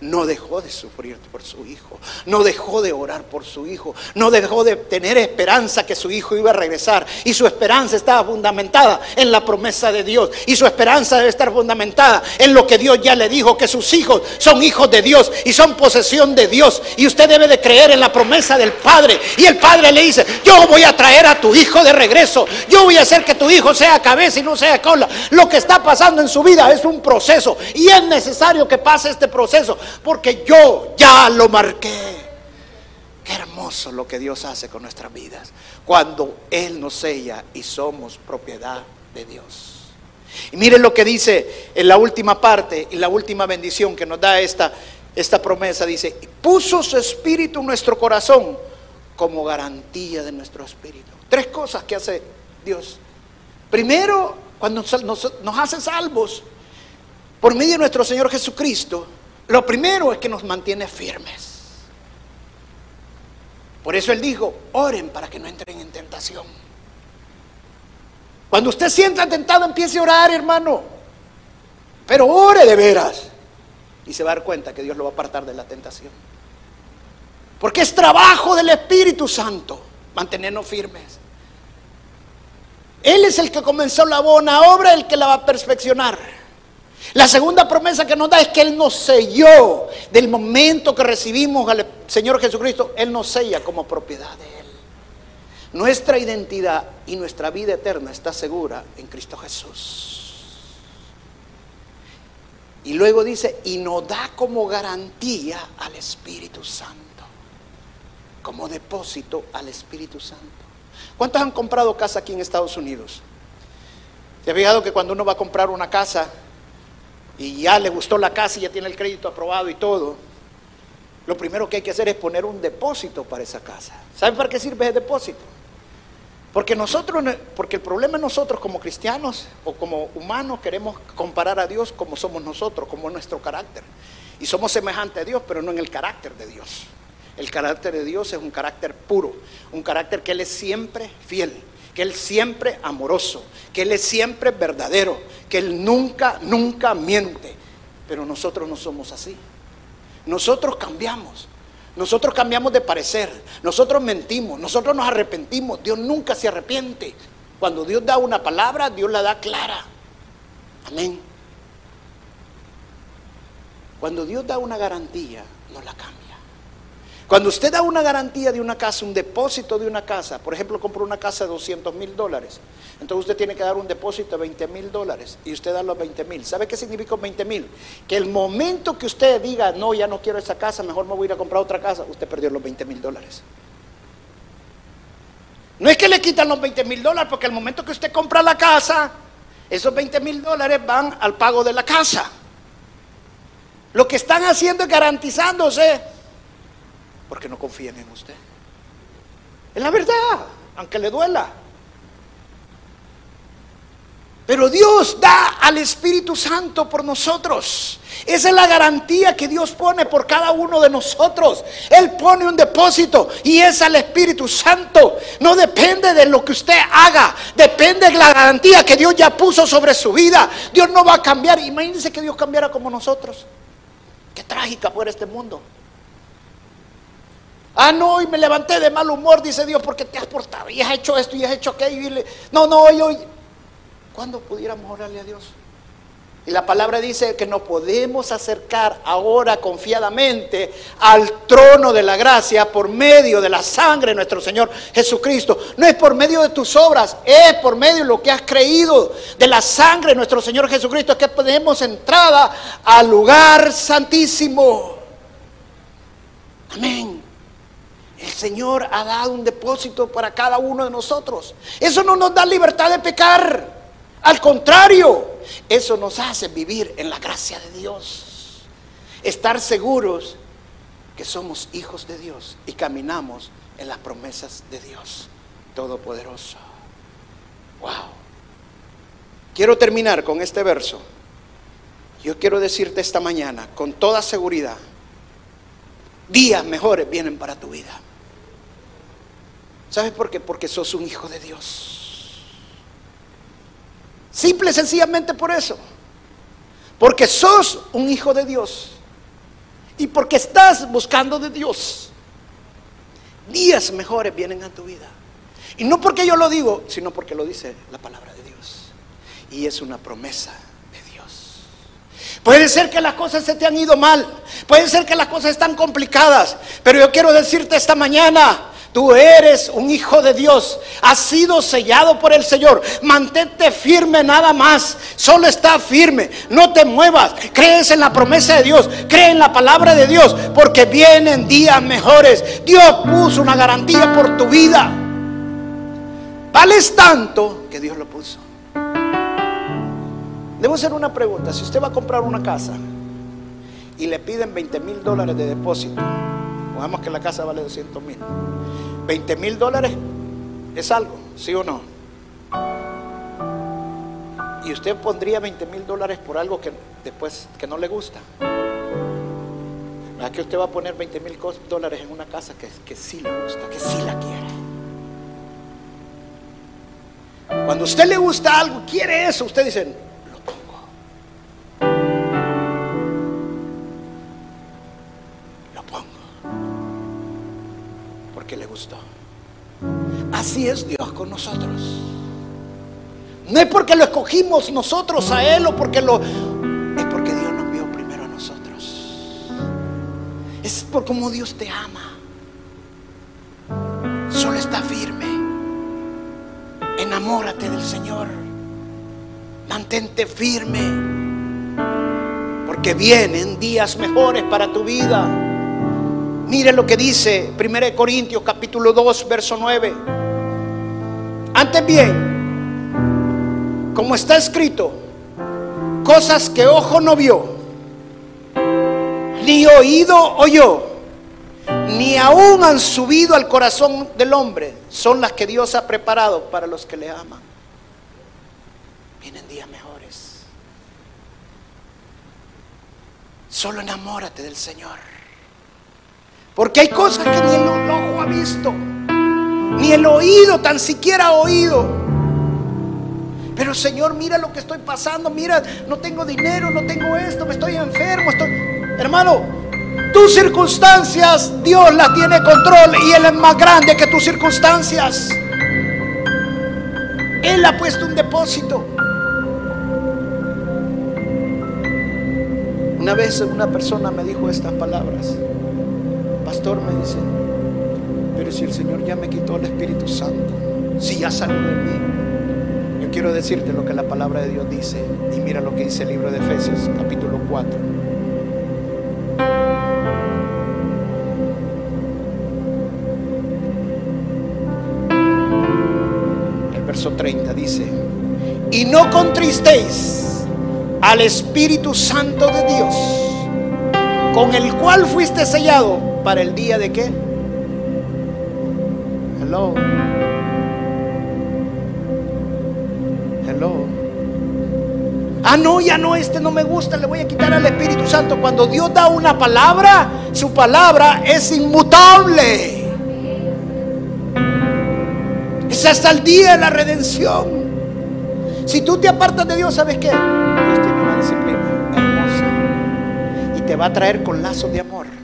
no dejó de sufrir por su hijo, no dejó de orar por su hijo, no dejó de tener esperanza que su hijo iba a regresar. Y su esperanza estaba fundamentada en la promesa de Dios. Y su esperanza debe estar fundamentada en lo que Dios ya le dijo, que sus hijos son hijos de Dios y son posesión de Dios. Y usted debe de creer en la promesa del Padre. Y el Padre le dice, yo voy a traer a tu hijo de regreso. Yo voy a hacer que tu hijo sea cabeza y no sea cola. Lo que está pasando en su vida es un proceso. Y es necesario que pase este proceso porque yo ya lo marqué. Qué hermoso lo que Dios hace con nuestras vidas cuando Él nos sella y somos propiedad de Dios. Y miren lo que dice en la última parte y la última bendición que nos da esta, esta promesa. Dice, puso su espíritu en nuestro corazón como garantía de nuestro espíritu. Tres cosas que hace Dios. Primero, cuando nos, nos hace salvos por medio de nuestro Señor Jesucristo, lo primero es que nos mantiene firmes. Por eso Él dijo, oren para que no entren en tentación. Cuando usted sienta tentado, empiece a orar, hermano. Pero ore de veras. Y se va a dar cuenta que Dios lo va a apartar de la tentación. Porque es trabajo del Espíritu Santo mantenernos firmes. Él es el que comenzó la buena obra, el que la va a perfeccionar. La segunda promesa que nos da es que Él nos selló del momento que recibimos Señor Jesucristo, Él nos sella como propiedad de Él. Nuestra identidad y nuestra vida eterna está segura en Cristo Jesús. Y luego dice, y nos da como garantía al Espíritu Santo, como depósito al Espíritu Santo. ¿Cuántos han comprado casa aquí en Estados Unidos? ¿Te ha fijado que cuando uno va a comprar una casa y ya le gustó la casa y ya tiene el crédito aprobado y todo, lo primero que hay que hacer es poner un depósito para esa casa. ¿Saben para qué sirve el depósito? Porque nosotros, porque el problema es nosotros como cristianos o como humanos queremos comparar a Dios como somos nosotros, como es nuestro carácter. Y somos semejantes a Dios, pero no en el carácter de Dios. El carácter de Dios es un carácter puro, un carácter que Él es siempre fiel, que Él siempre amoroso, que Él es siempre verdadero, que Él nunca, nunca miente. Pero nosotros no somos así. Nosotros cambiamos. Nosotros cambiamos de parecer, nosotros mentimos, nosotros nos arrepentimos. Dios nunca se arrepiente. Cuando Dios da una palabra, Dios la da clara. Amén. Cuando Dios da una garantía, no la cambia. Cuando usted da una garantía de una casa, un depósito de una casa, por ejemplo, compró una casa de 200 mil dólares, entonces usted tiene que dar un depósito de 20 mil dólares y usted da los 20 mil. ¿Sabe qué significa 20 mil? Que el momento que usted diga, no, ya no quiero esa casa, mejor me voy a ir a comprar otra casa, usted perdió los 20 mil dólares. No es que le quitan los 20 mil dólares, porque el momento que usted compra la casa, esos 20 mil dólares van al pago de la casa. Lo que están haciendo es garantizándose porque no confían en usted. Es la verdad, aunque le duela. Pero Dios da al Espíritu Santo por nosotros. Esa es la garantía que Dios pone por cada uno de nosotros. Él pone un depósito y es al Espíritu Santo. No depende de lo que usted haga, depende de la garantía que Dios ya puso sobre su vida. Dios no va a cambiar. Imagínense que Dios cambiara como nosotros. Qué trágica fuera este mundo. Ah, no, y me levanté de mal humor, dice Dios, porque te has portado y has hecho esto y has hecho aquello. No, no, hoy, hoy. ¿Cuándo pudiéramos orarle a Dios? Y la palabra dice que nos podemos acercar ahora confiadamente al trono de la gracia por medio de la sangre de nuestro Señor Jesucristo. No es por medio de tus obras, es por medio de lo que has creído de la sangre de nuestro Señor Jesucristo que podemos entrada al lugar santísimo. Amén. El Señor ha dado un depósito para cada uno de nosotros. Eso no nos da libertad de pecar. Al contrario, eso nos hace vivir en la gracia de Dios. Estar seguros que somos hijos de Dios y caminamos en las promesas de Dios Todopoderoso. Wow. Quiero terminar con este verso. Yo quiero decirte esta mañana con toda seguridad, días mejores vienen para tu vida. ¿Sabes por qué? Porque sos un hijo de Dios. Simple y sencillamente por eso. Porque sos un hijo de Dios. Y porque estás buscando de Dios. Días mejores vienen a tu vida. Y no porque yo lo digo, sino porque lo dice la palabra de Dios. Y es una promesa de Dios. Puede ser que las cosas se te han ido mal. Puede ser que las cosas están complicadas. Pero yo quiero decirte esta mañana Tú eres un hijo de Dios. Has sido sellado por el Señor. Mantente firme nada más. Solo está firme. No te muevas. Crees en la promesa de Dios. Cree en la palabra de Dios. Porque vienen días mejores. Dios puso una garantía por tu vida. Vales tanto que Dios lo puso. Debo hacer una pregunta. Si usted va a comprar una casa y le piden 20 mil dólares de depósito, pongamos que la casa vale 200 mil. 20 mil dólares es algo, ¿sí o no? Y usted pondría 20 mil dólares por algo que después que no le gusta. ¿Verdad que usted va a poner 20 mil dólares en una casa que, que sí le gusta, que sí la quiere? Cuando a usted le gusta algo, quiere eso, usted dice, Así es Dios con nosotros. No es porque lo escogimos nosotros a Él o porque lo... Es porque Dios nos vio primero a nosotros. Es por cómo Dios te ama. Solo está firme. Enamórate del Señor. Mantente firme. Porque vienen días mejores para tu vida. Mire lo que dice 1 Corintios capítulo 2, verso 9. Antes bien, como está escrito, cosas que ojo no vio, ni oído oyó, ni aún han subido al corazón del hombre, son las que Dios ha preparado para los que le aman. Vienen días mejores. Solo enamórate del Señor. Porque hay cosas que ni el ojo ha visto, ni el oído tan siquiera ha oído. Pero Señor, mira lo que estoy pasando, mira, no tengo dinero, no tengo esto, me estoy enfermo. Hermano, tus circunstancias, Dios las tiene control y Él es más grande que tus circunstancias. Él ha puesto un depósito. Una vez una persona me dijo estas palabras. Pastor me dice, pero si el Señor ya me quitó el Espíritu Santo, si ya salió de mí, yo quiero decirte lo que la palabra de Dios dice. Y mira lo que dice el libro de Efesios, capítulo 4. verso 30 dice, y no contristéis al Espíritu Santo de Dios, con el cual fuiste sellado para el día de qué? Hello. Hello. Ah, no, ya no, este no me gusta, le voy a quitar al Espíritu Santo. Cuando Dios da una palabra, su palabra es inmutable hasta el día de la redención. Si tú te apartas de Dios, ¿sabes qué? Dios tiene una disciplina hermosa y te va a traer con lazos de amor.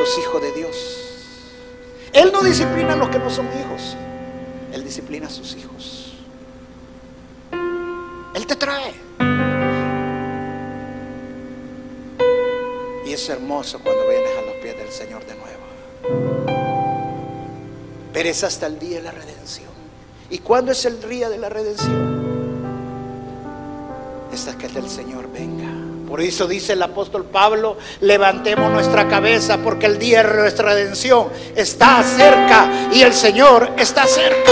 Sos hijo de Dios. Él no disciplina a los que no son hijos. Él disciplina a sus hijos. Él te trae. Y es hermoso cuando vienes a los pies del Señor de nuevo. Pero es hasta el día de la redención. ¿Y cuándo es el día de la redención? Es hasta que el Señor venga. Por eso dice el apóstol Pablo, levantemos nuestra cabeza porque el día de nuestra redención está cerca y el Señor está cerca.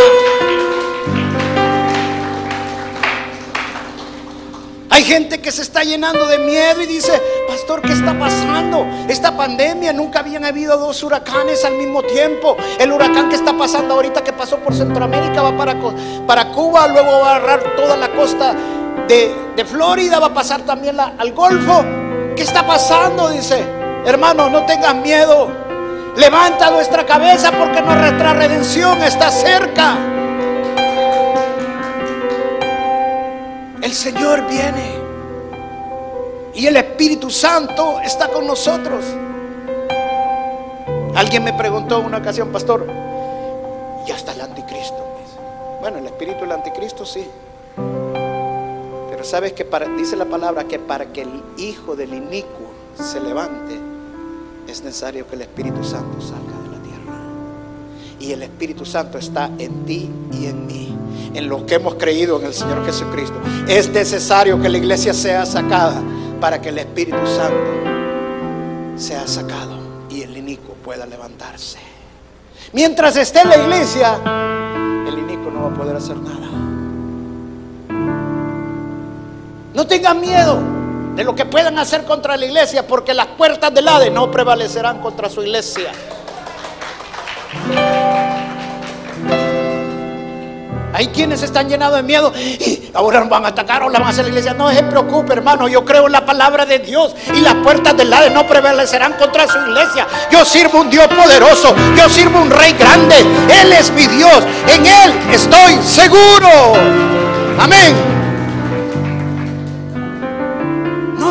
Hay gente que se está llenando de miedo y dice, pastor, ¿qué está pasando? Esta pandemia, nunca habían habido dos huracanes al mismo tiempo. El huracán que está pasando ahorita, que pasó por Centroamérica, va para, para Cuba, luego va a agarrar toda la costa de, Florida, va a pasar también al Golfo. ¿Qué está pasando? Dice, hermano, no tengas miedo. Levanta nuestra cabeza porque nuestra redención está cerca. El Señor viene. Y el Espíritu Santo está con nosotros. Alguien me preguntó una ocasión, pastor, ya está el anticristo. Bueno, el espíritu del anticristo sí. Pero sabes que dice la palabra que para que el hijo del inicuo se levante, es necesario que el Espíritu Santo salga de la tierra. Y el Espíritu Santo está en ti y en mí en los que hemos creído en el Señor Jesucristo. Es necesario que la iglesia sea sacada para que el Espíritu Santo sea sacado y el inico pueda levantarse. Mientras esté en la iglesia, el inico no va a poder hacer nada. No tengan miedo de lo que puedan hacer contra la iglesia, porque las puertas del Hades no prevalecerán contra su iglesia. Hay quienes están llenados de miedo y ahora nos van a atacar o la van a hacer la iglesia. No se preocupe, hermano. Yo creo en la palabra de Dios y las puertas del lado no prevalecerán contra su iglesia. Yo sirvo un Dios poderoso. Yo sirvo un rey grande. Él es mi Dios. En Él estoy seguro. Amén.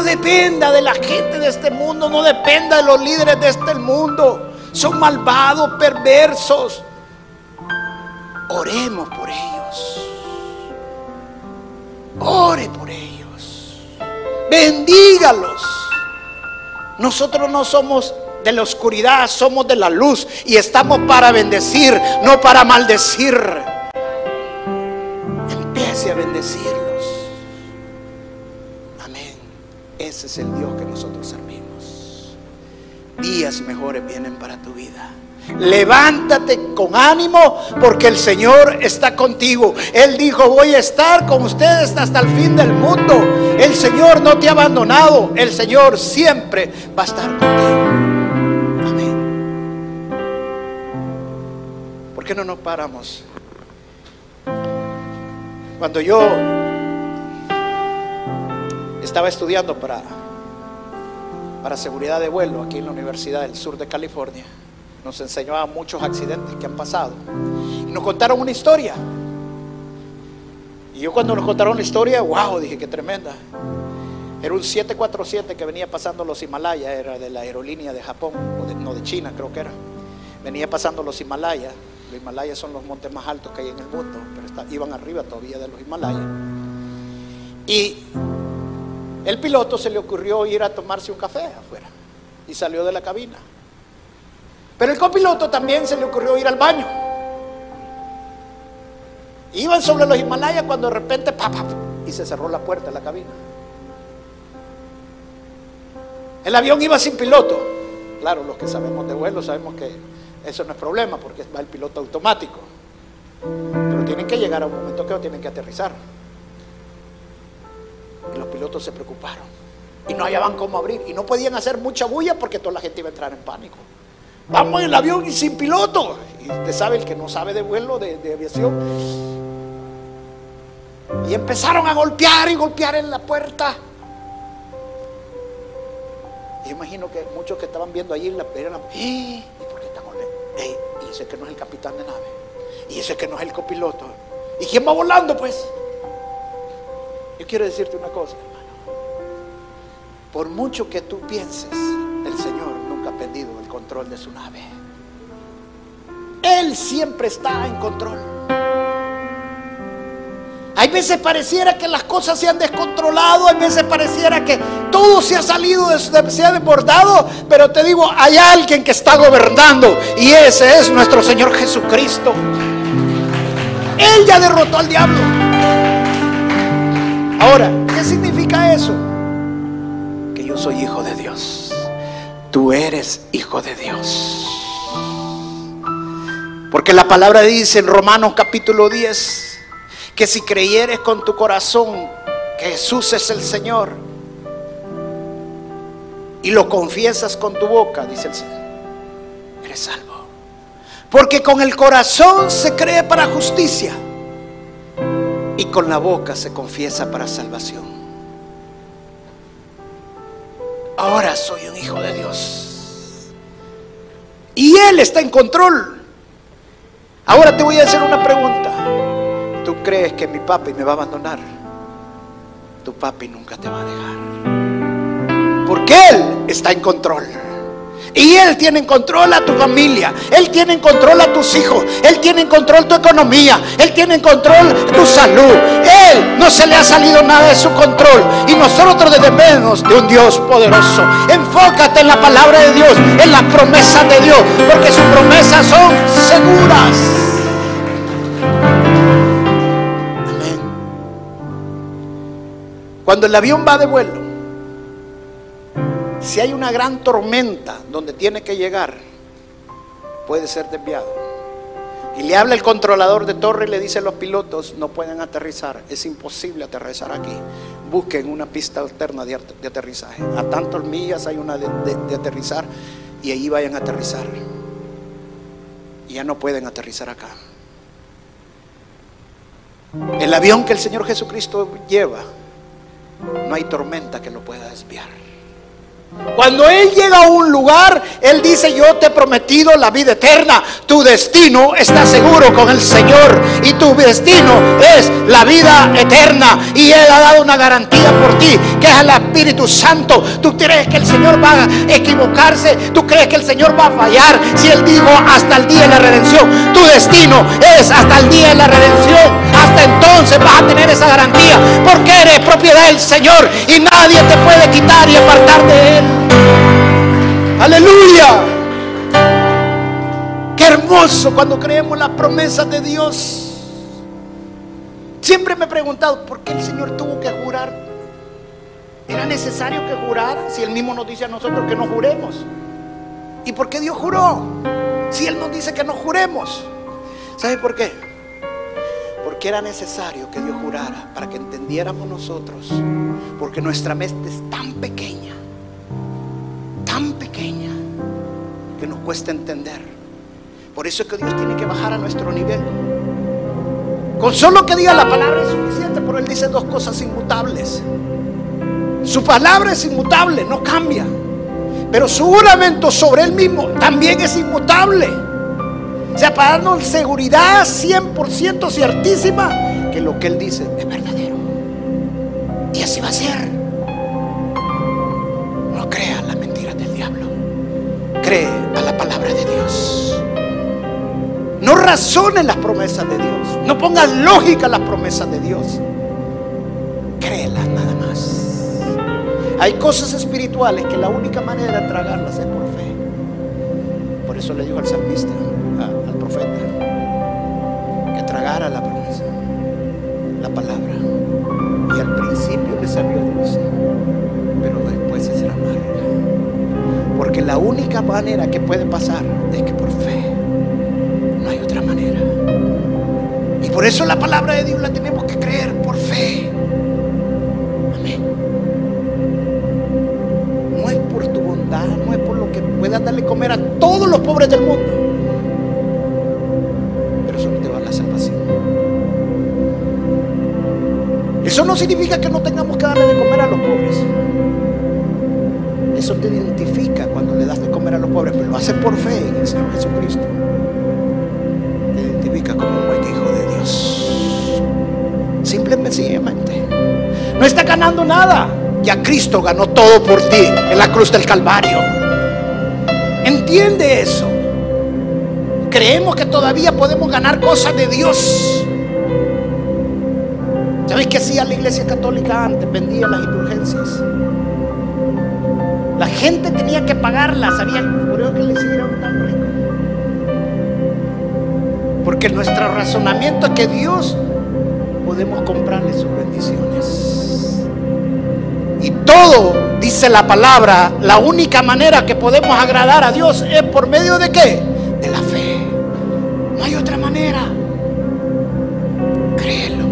Dependa de la gente de este mundo. No dependa de los líderes de este mundo. Son malvados, perversos. Oremos por ellos. Ore por ellos. Bendígalos. Nosotros no somos de la oscuridad, somos de la luz y estamos para bendecir, no para maldecir. Empiece a bendecirlos. Ese es el Dios que nosotros servimos. Días mejores vienen para tu vida. Levántate con ánimo porque el Señor está contigo. Él dijo, voy a estar con ustedes hasta el fin del mundo. El Señor no te ha abandonado. El Señor siempre va a estar contigo. Amén. ¿Por qué no nos paramos? Cuando yo estaba estudiando para, para seguridad de vuelo aquí en la Universidad del Sur de California, nos enseñaba muchos accidentes que han pasado. Y nos contaron una historia. Y yo cuando nos contaron la historia, wow, dije que tremenda. Era un 747 que venía pasando los Himalayas, era de la aerolínea de Japón, no de China creo que era. Venía pasando los Himalayas. Los Himalayas son los montes más altos que hay en el mundo, pero iban arriba todavía de los Himalayas. Y el piloto se le ocurrió ir a tomarse un café afuera y salió de la cabina. Pero el copiloto también se le ocurrió ir al baño. Iban sobre los Himalayas cuando de repente y se cerró la puerta de la cabina. El avión iba sin piloto. Claro, los que sabemos de vuelo sabemos que eso no es problema porque va el piloto automático. Pero tienen que llegar a un momento que tienen que aterrizar. Y los pilotos se preocuparon. Y no hallaban cómo abrir. Y no podían hacer mucha bulla porque toda la gente iba a entrar en pánico. Vamos en el avión y sin piloto. Y usted sabe, el que no sabe de vuelo, de, aviación. Y empezaron a golpear y golpear en la puerta. Y imagino que muchos que estaban viendo allí la eran, ¿y por qué están y ese que no es el capitán de nave. Y ese que no es el copiloto. ¿Y quién va volando pues? Yo quiero decirte una cosa, hermano. Por mucho que tú pienses, el Señor nunca ha perdido el control de su nave. Él siempre está en control. Hay veces pareciera que las cosas se han descontrolado, hay veces pareciera que todo se ha salido, se ha desbordado, pero te digo, hay alguien que está gobernando y ese es nuestro Señor Jesucristo. Él ya derrotó al diablo. Ahora, ¿qué significa eso? Que yo soy hijo de Dios. Tú eres hijo de Dios. Porque la palabra dice en Romanos capítulo 10 que si creyeres con tu corazón que Jesús es el Señor y lo confiesas con tu boca, dice el Señor, eres salvo. Porque con el corazón se cree para justicia y con la boca se confiesa para salvación. Ahora soy un hijo de Dios. Y Él está en control. Ahora te voy a hacer una pregunta tú crees que mi papi me va a abandonar, tu papi nunca te va a dejar. Porque Él está en control. Y Él tiene en control a tu familia, Él tiene en control a tus hijos, Él tiene en control tu economía, Él tiene en control tu salud. Él no se le ha salido nada de su control. Y nosotros dependemos de un Dios poderoso. Enfócate en la palabra de Dios, en las promesas de Dios, porque sus promesas son seguras. Cuando el avión va de vuelo, si hay una gran tormenta donde tiene que llegar, puede ser desviado. Y le habla el controlador de torre y le dice a los pilotos, no pueden aterrizar, es imposible aterrizar aquí. Busquen una pista alterna de, aterrizaje. A tantas millas hay una de, aterrizar y ahí vayan a aterrizar. Y ya no pueden aterrizar acá. El avión que el Señor Jesucristo lleva no hay tormenta que lo pueda desviar. Cuando Él llega a un lugar, Él dice, yo te he prometido la vida eterna. Tu destino está seguro con el Señor. Y tu destino es la vida eterna. Y Él ha dado una garantía por ti, que es el Espíritu Santo. ¿Tú crees que el Señor va a equivocarse? ¿Tú crees que el Señor va a fallar? Si Él dijo hasta el día de la redención. Tu destino es hasta el día de la redención. Hasta entonces vas a tener esa garantía. Porque eres propiedad del Señor. Y nadie te puede quitar y apartar de Él. Aleluya. Qué hermoso cuando creemos las promesas de Dios. Siempre me he preguntado por qué el Señor tuvo que jurar. ¿Era necesario que jurara si Él mismo nos dice a nosotros que no juremos? ¿Y por qué Dios juró? Si Él nos dice que no juremos. ¿Sabe por qué? Porque era necesario que Dios jurara para que entendiéramos nosotros. Porque nuestra mente es tan pequeña, que nos cuesta entender. Por eso es que Dios tiene que bajar a nuestro nivel. Con solo que diga la palabra es suficiente, pero Él dice dos cosas inmutables. Su palabra es inmutable, no cambia. Pero su juramento sobre Él mismo también es inmutable. O sea, para darnos seguridad 100% ciertísima que lo que Él dice es verdadero. Y así va a ser. No razone las promesas de Dios. No pongas lógica las promesas de Dios. Créelas nada más. Hay cosas espirituales que la única manera de tragarlas es por fe. Por eso le dijo al salmista, al profeta, que tragara la promesa, la palabra. Y al principio le salió dulce, pero después es amarga. Porque la única manera que puede pasar es que por fe. No hay otra manera. Y por eso la palabra de Dios la tenemos que creer por fe. Amén. No es por tu bondad, no es por lo que puedas darle comer a todos los pobres del mundo. Pero eso no te va a la salvación. Eso no significa que no tengamos que darle de comer a los pobres. Eso te identifica cuando le das de comer a los pobres, pero lo haces por fe en el Señor Jesucristo. Como un buen hijo de Dios. Simplemente, sencillamente. No está ganando nada. Ya Cristo ganó todo por ti en la cruz del Calvario. Entiende eso. Creemos que todavía podemos ganar cosas de Dios. ¿Sabéis qué hacía la iglesia católica antes? Vendía las indulgencias. La gente tenía que pagarlas. ¿Sabía? Por eso que les hicieron tan ricos. Porque nuestro razonamiento es que Dios podemos comprarle sus bendiciones. Y todo, dice la palabra, la única manera que podemos agradar a Dios es por medio de qué? De la fe. No hay otra manera. Créelo.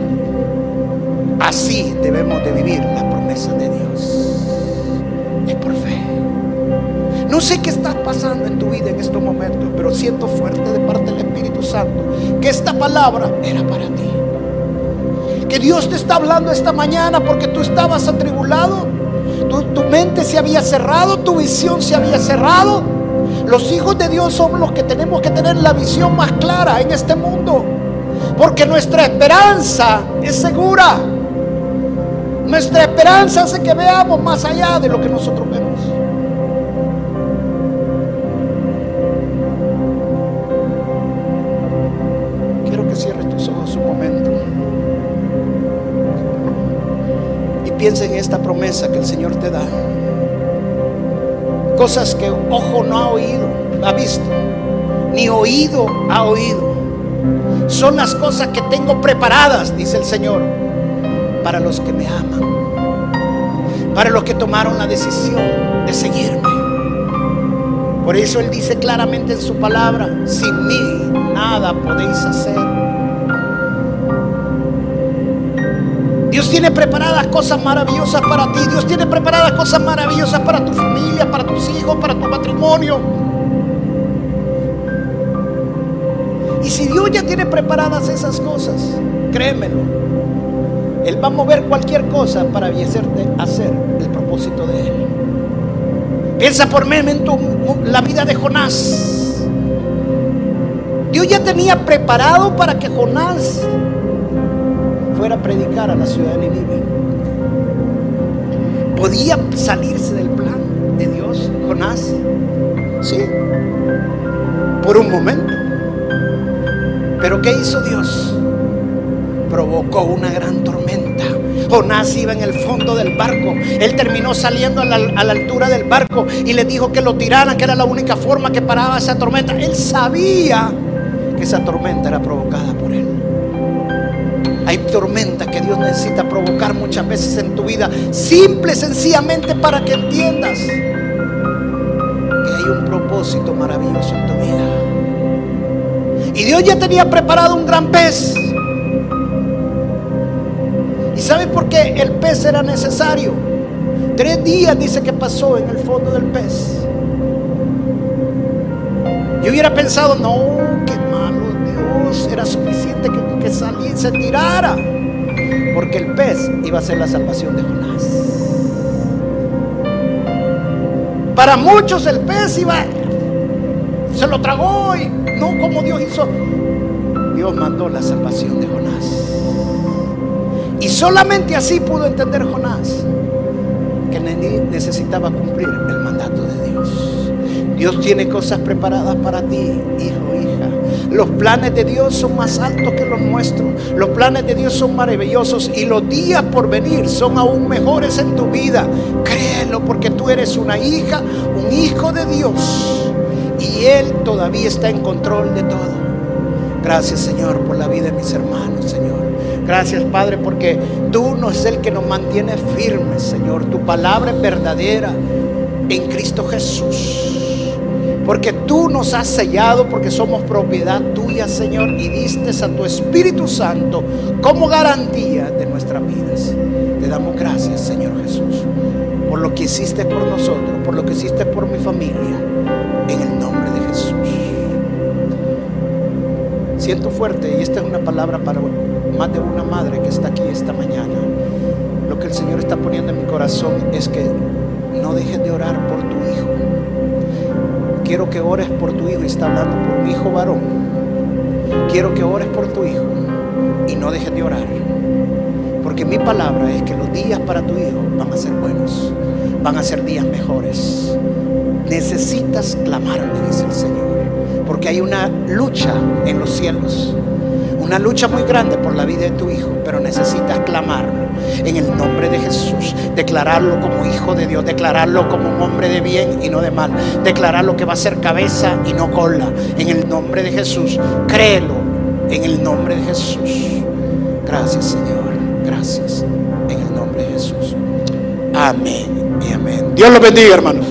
Así debemos de vivir las promesas de Dios. Es por fe. No sé qué está pasando en tu vida en estos momentos, pero siento fuerte de parte del Espíritu Santo que esta palabra era para ti. Que Dios te está hablando esta mañana porque tú estabas atribulado, tu, mente se había cerrado, tu visión se había cerrado. Los hijos de Dios somos los que tenemos que tener la visión más clara en este mundo, porque nuestra esperanza es segura. Nuestra esperanza hace que veamos más allá de lo que nosotros vemos. Piensa en esta promesa que el Señor te da. Cosas que ojo no ha oído, ha visto, ni oído ha oído. Son las cosas que tengo preparadas, dice el Señor, para los que me aman, para los que tomaron la decisión de seguirme. Por eso Él dice claramente en su palabra, sin mí nada podéis hacer. Dios tiene preparadas cosas maravillosas para ti. Dios tiene preparadas cosas maravillosas para tu familia, para tus hijos, para tu matrimonio. Y si Dios ya tiene preparadas esas cosas, créemelo, Él va a mover cualquier cosa para hacerte hacer el propósito de Él. Piensa por mí en tu, la vida de Jonás. Dios ya tenía preparado para que Jonás fuera a predicar a la ciudad de Nínive. ¿Podía salirse del plan de Dios, Jonás? Sí, por un momento. Pero ¿qué hizo Dios? Provocó una gran tormenta Jonás iba en el fondo del barco. Él terminó saliendo a la, a la, altura del barco y le dijo que lo tiraran, que era la única forma que paraba esa tormenta. Él sabía que esa tormenta era provocada. Hay tormentas que Dios necesita provocar muchas veces en tu vida, simple, sencillamente para que entiendas que hay un propósito maravilloso en tu vida. Y Dios ya tenía preparado un gran pez. ¿Y sabes por qué el pez era necesario? Tres días dice que pasó en el fondo del pez. Yo hubiera pensado, no, qué malo Dios, era que, saliera, se tirara. Porque el pez iba a ser la salvación de Jonás. Para muchos el pez iba, se lo tragó y no como Dios hizo. Dios mandó la salvación de Jonás. Y solamente así pudo entender Jonás que necesitaba cumplir el mandato de Dios. Dios tiene cosas preparadas para ti, hijo. Los planes de Dios son más altos que los nuestros. Los planes de Dios son maravillosos y los días por venir son aún mejores en tu vida. Créelo porque tú eres una hija, un hijo de Dios. Y Él todavía está en control de todo. Gracias Señor por la vida de mis hermanos, Señor. Gracias Padre porque tú no es el que nos mantiene firmes, Señor. Tu palabra es verdadera en Cristo Jesús. Porque tú nos has sellado, porque somos propiedad tuya, Señor, y diste a tu Espíritu Santo como garantía de nuestras vidas. Te damos gracias, Señor Jesús, por lo que hiciste por nosotros, por lo que hiciste por mi familia, en el nombre de Jesús. Siento fuerte, y esta es una palabra para más de una madre que está aquí esta mañana. Lo que el Señor está poniendo en mi corazón es que no dejes de orar por tu hijo. Quiero que ores por tu hijo y está hablando por mi hijo varón. Quiero que ores por tu hijo y no dejes de orar. Porque mi palabra es que los días para tu hijo van a ser buenos, van a ser días mejores. Necesitas clamarme, dice el Señor, porque hay una lucha en los cielos una lucha muy grande por la vida de tu hijo, pero necesitas clamarlo en el nombre de Jesús, declararlo como hijo de Dios, declararlo como un hombre de bien y no de mal, declararlo que va a ser cabeza y no cola, en el nombre de Jesús. Créelo en el nombre de Jesús. Gracias Señor, gracias en el nombre de Jesús. Amén y amén. Dios lo bendiga, hermanos.